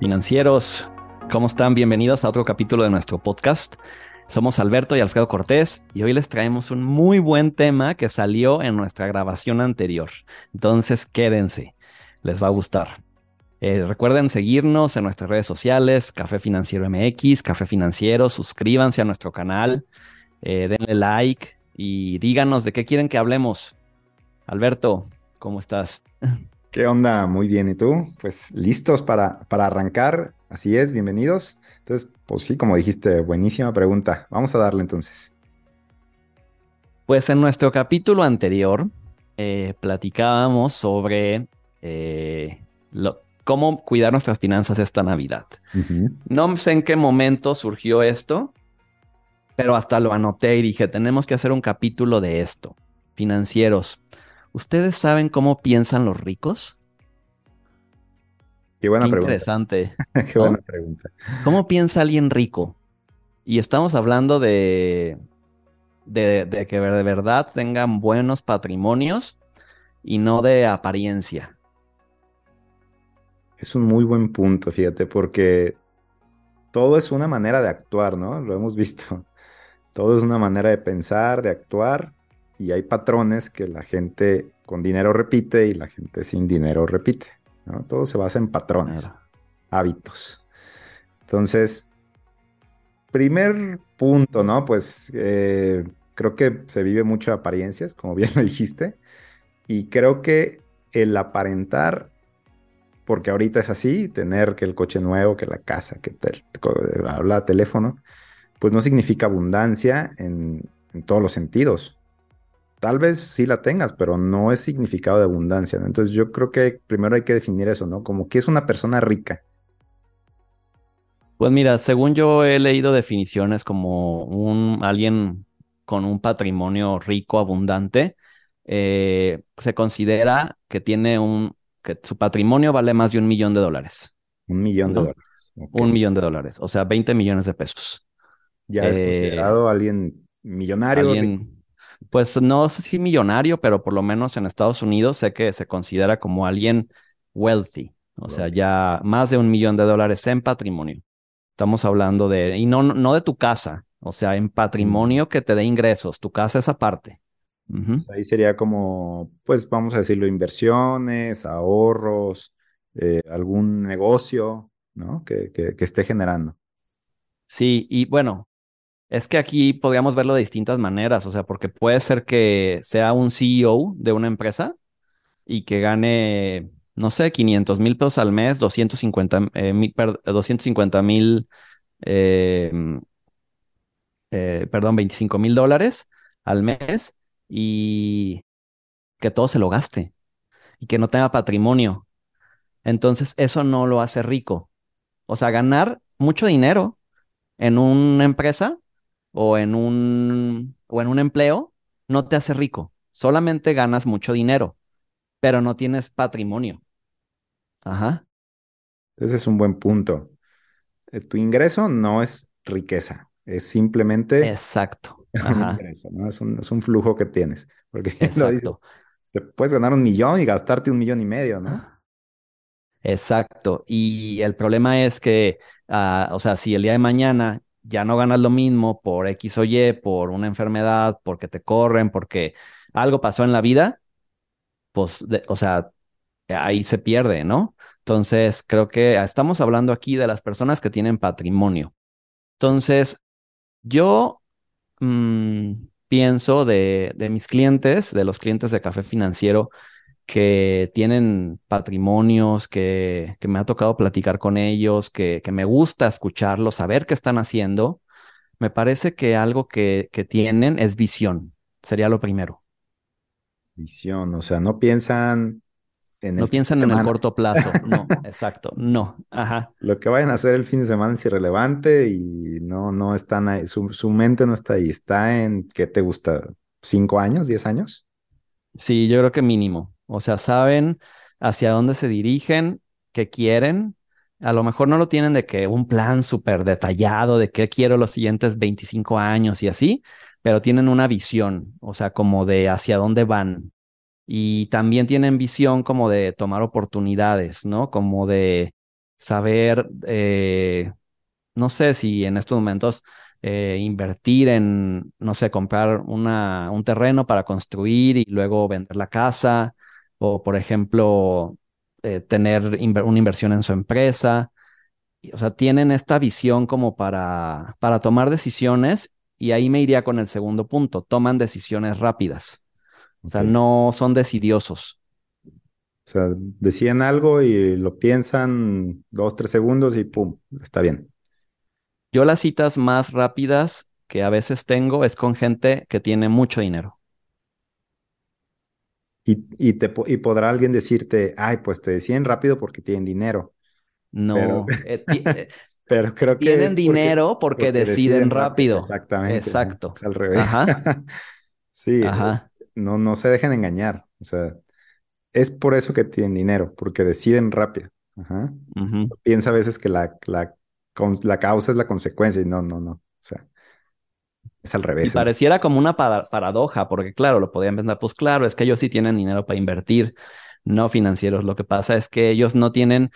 Financieros, ¿cómo están? Bienvenidos a otro capítulo de nuestro podcast. Somos Alberto y Alfredo Cortés y hoy les traemos un muy buen tema que salió en nuestra grabación anterior. Entonces quédense, les va a gustar. Eh, recuerden seguirnos en nuestras redes sociales, Café Financiero MX, Café Financiero, suscríbanse a nuestro canal, eh, denle like y díganos de qué quieren que hablemos. Alberto, ¿cómo estás? ¿Qué onda? Muy bien. ¿Y tú? Pues listos para, para arrancar. Así es, bienvenidos. Entonces, pues sí, como dijiste, buenísima pregunta. Vamos a darle entonces. Pues en nuestro capítulo anterior eh, platicábamos sobre eh, cómo cuidar nuestras finanzas esta Navidad. No sé en qué momento surgió esto, pero hasta lo anoté y dije, tenemos que hacer un capítulo de esto. Financieros. ¿Ustedes saben cómo piensan los ricos? Qué buena pregunta. Interesante. Qué buena pregunta. ¿Cómo piensa alguien rico? Y estamos hablando de, de, que de verdad tengan buenos patrimonios y no de apariencia. Es un muy buen punto, fíjate, porque todo es una manera de actuar, ¿no? Lo hemos visto. Todo es una manera de pensar, de actuar, y hay patrones que la gente con dinero repite y la gente sin dinero repite. ¿no? Todo se basa en patrones, hábitos. Entonces, primer punto, ¿no? Pues eh, creo que se vive mucho de apariencias, como bien lo dijiste, y creo que el aparentar, porque ahorita es así, tener que el coche nuevo, que la casa, que te, habla teléfono, pues no significa abundancia en todos los sentidos tal vez sí la tengas, pero no es significado de abundancia. Entonces yo creo que primero hay que definir eso, ¿no? Como que es una persona rica. Pues mira, según yo he leído definiciones como un alguien con un patrimonio rico, abundante, eh, se considera que tiene un, que su patrimonio vale más de un millón de dólares. Un millón de dólares. Un millón de dólares, o sea, 20 millones de pesos. Ya es considerado eh, alguien millonario. Alguien, pues no sé si millonario, pero por lo menos en Estados Unidos sé que se considera como alguien wealthy, o sea, ya más de un millón de dólares en patrimonio. Estamos hablando de, y no, no de tu casa, o sea, en patrimonio que te dé ingresos, tu casa es aparte. Ahí sería como, pues vamos a decirlo, inversiones, ahorros, eh, algún negocio, ¿no? Que, que, que esté generando. Sí, y bueno, es que aquí podríamos verlo de distintas maneras, o sea, porque puede ser que sea un CEO de una empresa y que gane, no sé, 500 mil pesos al mes, 250 eh, mil, em, eh, perdón, 25 mil dólares al mes y que todo se lo gaste y que no tenga patrimonio. Entonces, eso no lo hace rico. O sea, ganar mucho dinero en una empresa o en un, o en un empleo no te hace rico. Solamente ganas mucho dinero, pero no tienes patrimonio. Ajá. Ese es un buen punto. Eh, tu ingreso no es riqueza, es simplemente... Exacto. Un ingreso, ¿no? es, un, flujo que tienes. Porque Exacto. te puedes ganar un millón y gastarte un millón y medio, ¿no? Exacto. Y el problema es que, ah, o sea, si el día de mañana ya no ganas lo mismo por X o Y, por una enfermedad, porque te corren, porque algo pasó en la vida, pues, o sea, ahí se pierde, ¿no? Entonces, creo que estamos hablando aquí de las personas que tienen patrimonio. Entonces, yo mm, pienso de, de mis clientes, de los clientes de café financiero, que tienen patrimonios, que, me ha tocado platicar con ellos, que, me gusta escucharlos, saber qué están haciendo, me parece que algo que, tienen es visión, sería lo primero. Visión, o sea, no piensan en no piensan en el corto plazo, no, exacto, no, ajá. Lo que vayan a hacer el fin de semana es irrelevante y no, no están ahí, su, su mente no está ahí, está en, ¿qué te gusta? ¿Cinco años, diez años? Sí, yo creo que mínimo. O sea, saben hacia dónde se dirigen, qué quieren, A lo mejor no lo tienen de que un plan súper detallado de qué quiero los siguientes 25 años y así, pero tienen una visión, o sea, como de hacia dónde van. Y también tienen visión como de tomar oportunidades, ¿no? Como de saber, eh, no sé si en estos momentos eh, invertir en, no sé, comprar una, un terreno para construir y luego vender la casa, o por ejemplo, eh, tener una inversión en su empresa. O sea, tienen esta visión como para, para tomar decisiones y ahí me iría con el segundo punto, toman decisiones rápidas. O sea, no son decidiosos. O sea, deciden algo y lo piensan dos, tres segundos y pum, está bien. Yo las citas más rápidas que a veces tengo es con gente que tiene mucho dinero. Y, te, y podrá alguien decirte, ay, pues te deciden rápido porque tienen dinero. No, eh, eh, pero, creo que... Tienen dinero porque, deciden, rápido. Exactamente. Exacto. Es al revés. Ajá. sí, no, no se dejen engañar. O sea, es por eso que tienen dinero, porque deciden rápido. Ajá. Piensa a veces que la, la la causa es la consecuencia y no, no, no. O sea, es al revés. Y pareciera como una paradoja, porque claro, lo podían pensar, pues claro, es que ellos sí tienen dinero para invertir, no financieros. Lo que pasa es que ellos no tienen,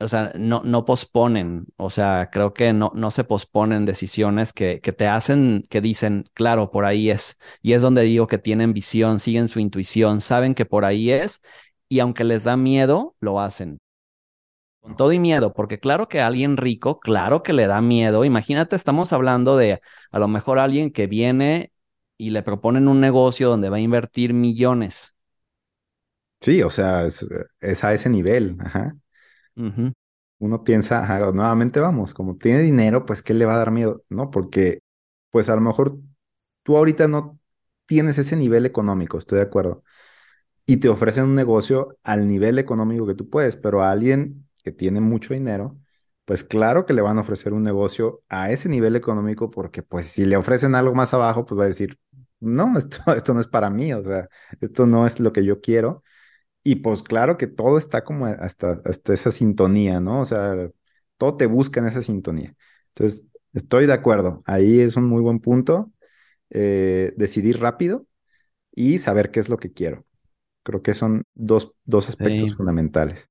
o sea, no, no posponen, o sea, creo que no, no se posponen decisiones que, que te hacen, que dicen, claro, por ahí es. Y es donde digo que tienen visión, siguen su intuición, saben que por ahí es, y aunque les da miedo, lo hacen. Con todo y miedo, porque claro que a alguien rico, claro que le da miedo. Imagínate, estamos hablando de a lo mejor alguien que viene y le proponen un negocio donde va a invertir millones. Sí, o sea, es, a ese nivel. Ajá. Uno piensa, nuevamente vamos, como tiene dinero, pues ¿qué le va a dar miedo? No, porque pues a lo mejor tú ahorita no tienes ese nivel económico, estoy de acuerdo. Y te ofrecen un negocio al nivel económico que tú puedes, pero a alguien tiene mucho dinero, pues claro que le van a ofrecer un negocio a ese nivel económico porque pues si le ofrecen algo más abajo, pues va a decir, no, esto, esto no es para mí, o sea, esto no es lo que yo quiero. Y pues claro que todo está como hasta, hasta esa sintonía, ¿no? O sea, todo te busca en esa sintonía. Entonces, estoy de acuerdo, ahí es un muy buen punto, eh, decidir rápido y saber qué es lo que quiero. Creo que son dos, dos aspectos fundamentales.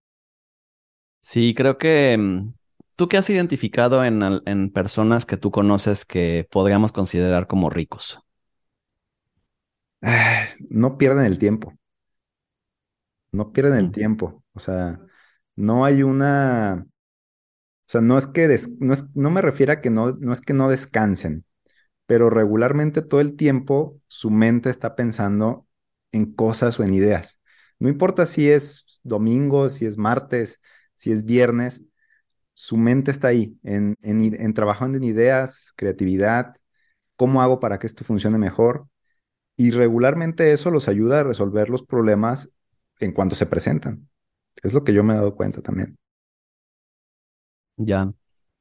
Sí, creo que mm, tú qué has identificado en, personas que tú conoces que podríamos considerar como ricos. no pierden el tiempo. No pierden el tiempo. O sea, no hay una. O sea, no es que no, es, no me refiero a que no, no es que no descansen, pero regularmente todo el tiempo su mente está pensando en cosas o en ideas. No importa si es domingo, si es martes, si es viernes, su mente está ahí, en, en, trabajando en ideas, creatividad, cómo hago para que esto funcione mejor. Y regularmente eso los ayuda a resolver los problemas en cuanto se presentan. Es lo que yo me he dado cuenta también. Ya,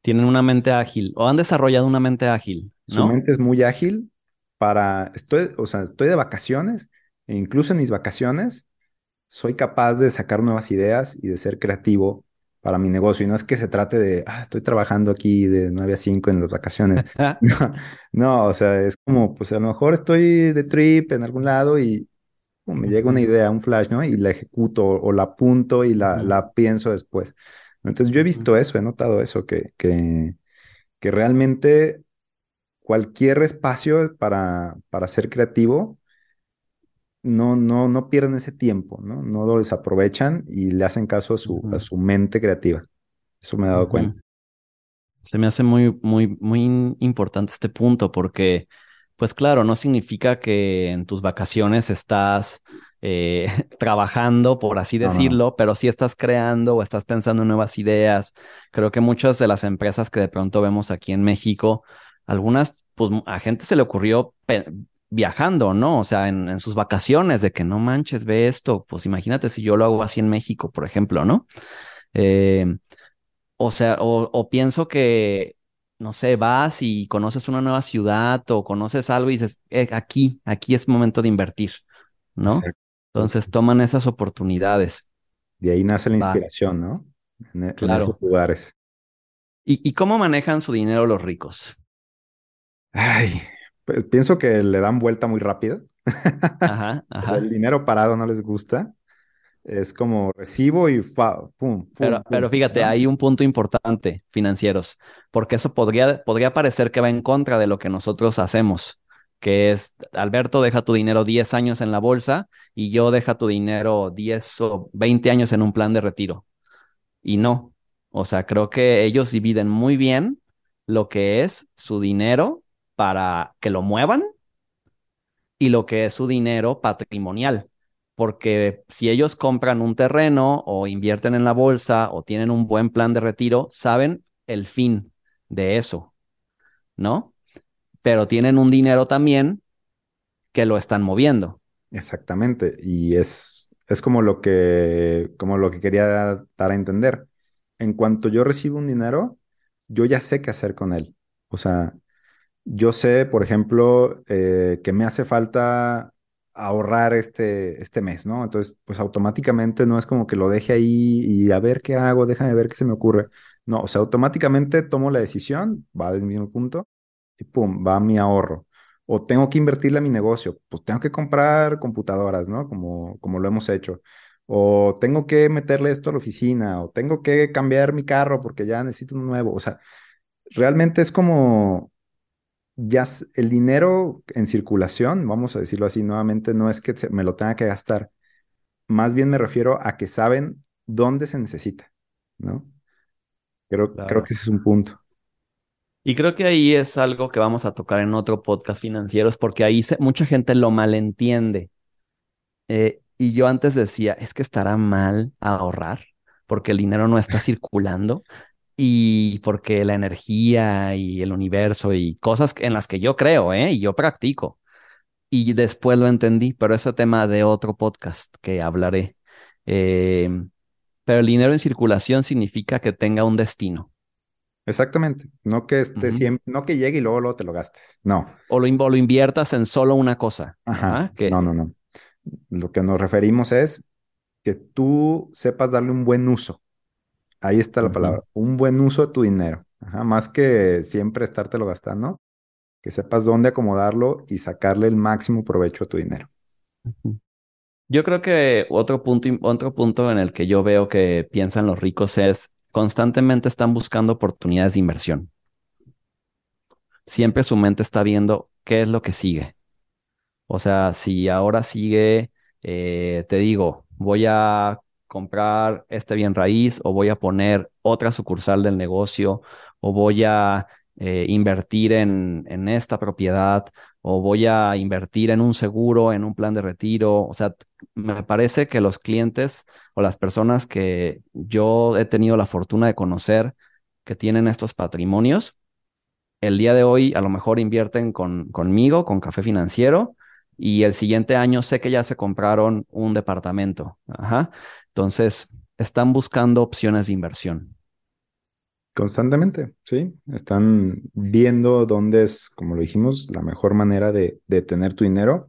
tienen una mente ágil o han desarrollado una mente ágil. Su mente es muy ágil para, estoy, o sea, estoy de vacaciones e incluso en mis vacaciones soy capaz de sacar nuevas ideas y de ser creativo para mi negocio. Y no es que se trate de, ah, estoy trabajando aquí de 9 a 5 en las vacaciones. no, o sea, es como, pues a lo mejor estoy de trip en algún lado y me llega una idea, un flash, ¿no? Y la ejecuto o, la apunto y la, la, pienso después. Entonces yo he visto eso, he notado eso, que, que, que realmente cualquier espacio para, para ser creativo no, no, no pierden ese tiempo, ¿no? No lo desaprovechan y le hacen caso a su, a su mente creativa. Eso me he dado cuenta. Se me hace muy, muy, muy importante este punto porque, pues claro, no significa que en tus vacaciones estás eh, trabajando, por así decirlo, pero sí estás creando o estás pensando en nuevas ideas. Creo que muchas de las empresas que de pronto vemos aquí en México, algunas, pues a gente se le ocurrió viajando, ¿no? O sea, en, sus vacaciones, de que no manches, ve esto, pues imagínate si yo lo hago así en México, por ejemplo, ¿no? Eh, o sea, o, pienso que, no sé, vas y conoces una nueva ciudad o conoces algo y dices, eh, aquí, aquí es momento de invertir, ¿no? Entonces toman esas oportunidades. De ahí nace la inspiración, ¿no? En, e, esos lugares. ¿Y, y cómo manejan su dinero los ricos? Ay, pues pienso que le dan vuelta muy rápido. Ajá, O sea, el ajá. dinero parado no les gusta. Es como recibo y fa, pum, pum, Pero, pum, pero fíjate, ¿no? hay un punto importante, financieros, porque eso podría, podría parecer que va en contra de lo que nosotros hacemos, que es, Alberto, deja tu dinero 10 años en la bolsa y yo deja tu dinero 10 o 20 años en un plan de retiro. Y no, o sea, creo que ellos dividen muy bien lo que es su dinero para que lo muevan y lo que es su dinero patrimonial. Porque si ellos compran un terreno o invierten en la bolsa o tienen un buen plan de retiro, saben el fin de eso, ¿no? Pero tienen un dinero también que lo están moviendo. Exactamente. Y es, es como lo que, como lo que quería dar a entender. En cuanto yo recibo un dinero, yo ya sé qué hacer con él. O sea, yo sé, por ejemplo, eh, que me hace falta ahorrar este, este mes, ¿no? Entonces, pues automáticamente no es como que lo deje ahí y a ver qué hago, déjame ver qué se me ocurre. No, o sea, automáticamente tomo la decisión, va del mismo punto y pum, va mi ahorro. O tengo que invertirle a mi negocio, pues tengo que comprar computadoras, ¿no? Como, como lo hemos hecho. O tengo que meterle esto a la oficina, o tengo que cambiar mi carro porque ya necesito uno nuevo. O sea, realmente es como ya el dinero en circulación, vamos a decirlo así nuevamente, no es que me lo tenga que gastar, más bien me refiero a que saben dónde se necesita, ¿no? Creo, creo que ese es un punto. Y creo que ahí es algo que vamos a tocar en otro podcast financieros, porque ahí se- mucha gente lo malentiende. Eh, y yo antes decía, es que estará mal ahorrar, porque el dinero no está circulando y porque la energía y el universo y cosas en las que yo creo, ¿eh? Y yo practico. Y después lo entendí, pero ese tema de otro podcast que hablaré. Eh, pero el dinero en circulación significa que tenga un destino. Exactamente, no que esté siempre, no que llegue y luego, luego te lo gastes, no, O lo, o lo inviertas en solo una cosa. ajá, Ajá, no, que, no, no. Lo que nos referimos es que tú sepas darle un buen uso. Ahí está la palabra, un buen uso de tu dinero. Ajá, más que siempre estártelo gastando, que sepas dónde acomodarlo y sacarle el máximo provecho a tu dinero. Yo creo que otro punto, otro punto en el que yo veo que piensan los ricos es constantemente están buscando oportunidades de inversión. Siempre su mente está viendo qué es lo que sigue. O sea, si ahora sigue, eh, te digo, voy a comprar este bien raíz o voy a poner otra sucursal del negocio o voy a eh, invertir en, en esta propiedad o voy a invertir en un seguro, en un plan de retiro. O sea, me parece que los clientes o las personas que yo he tenido la fortuna de conocer que tienen estos patrimonios, el día de hoy a lo mejor invierten con, conmigo, con Café Financiero, y el siguiente año sé que ya se compraron un departamento. Entonces, están buscando opciones de inversión. Constantemente, sí. Están viendo dónde es, como lo dijimos, la mejor manera de, de tener tu dinero.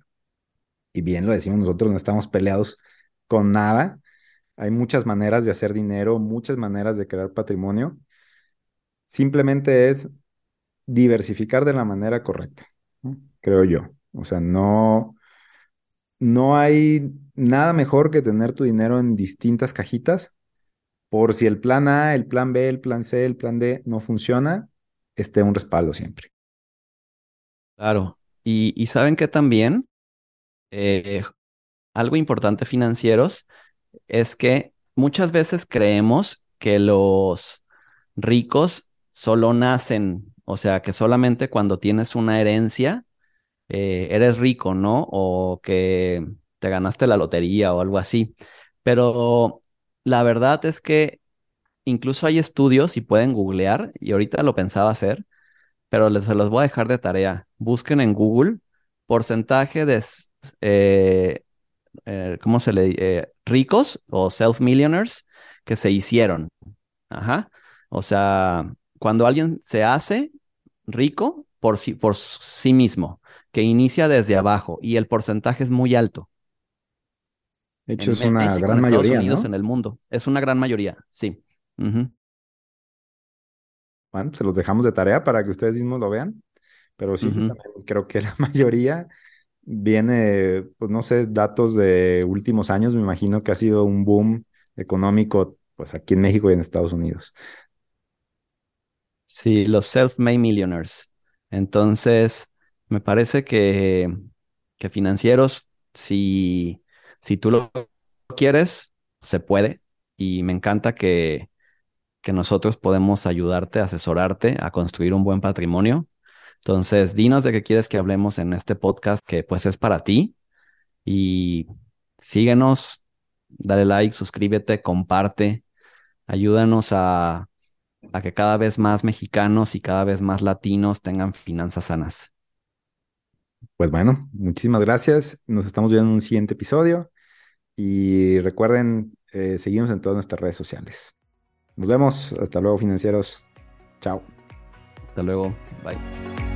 Y bien lo decimos nosotros, no estamos peleados con nada. Hay muchas maneras de hacer dinero, muchas maneras de crear patrimonio. Simplemente es diversificar de la manera correcta. Creo yo. O sea, no, no hay nada mejor que tener tu dinero en distintas cajitas por si el plan A, el plan B, el plan C, el plan D no funciona, esté un respaldo siempre. Claro. Y, y saben que también eh, algo importante financieros es que muchas veces creemos que los ricos solo nacen, o sea, que solamente cuando tienes una herencia eh, eres rico, ¿no? O que te ganaste la lotería o algo así. Pero la verdad es que incluso hay estudios y pueden googlear, y ahorita lo pensaba hacer, pero les los voy a dejar de tarea. Busquen en Google porcentaje de, eh, eh, ¿cómo se le ricos o self-millionaires que se hicieron. Ajá. O sea, cuando alguien se hace rico por sí, por sí mismo, que inicia desde abajo y el porcentaje es muy alto De hecho, en es una México, en gran Estados mayoría, Unidos, ¿no? en el mundo. Es una gran mayoría, sí. Bueno, se los dejamos de tarea para que ustedes mismos lo vean. Pero sí, creo que la mayoría viene, pues no sé, datos de últimos años. Me imagino que ha sido un boom económico, pues aquí en México y en Estados Unidos. Sí, los self-made millionaires. Entonces, me parece que, que financieros, si, si tú lo quieres, se puede. Y me encanta que, que nosotros podemos ayudarte, asesorarte a construir un buen patrimonio. Entonces, dinos de qué quieres que hablemos en este podcast que pues es para ti. Y síguenos, dale like, suscríbete, comparte, ayúdanos a a que cada vez más mexicanos y cada vez más latinos tengan finanzas sanas. Pues bueno, muchísimas gracias. Nos estamos viendo en un siguiente episodio y recuerden eh, seguirnos en todas nuestras redes sociales. Nos vemos. Hasta luego, financieros. Chao. Hasta luego. Bye.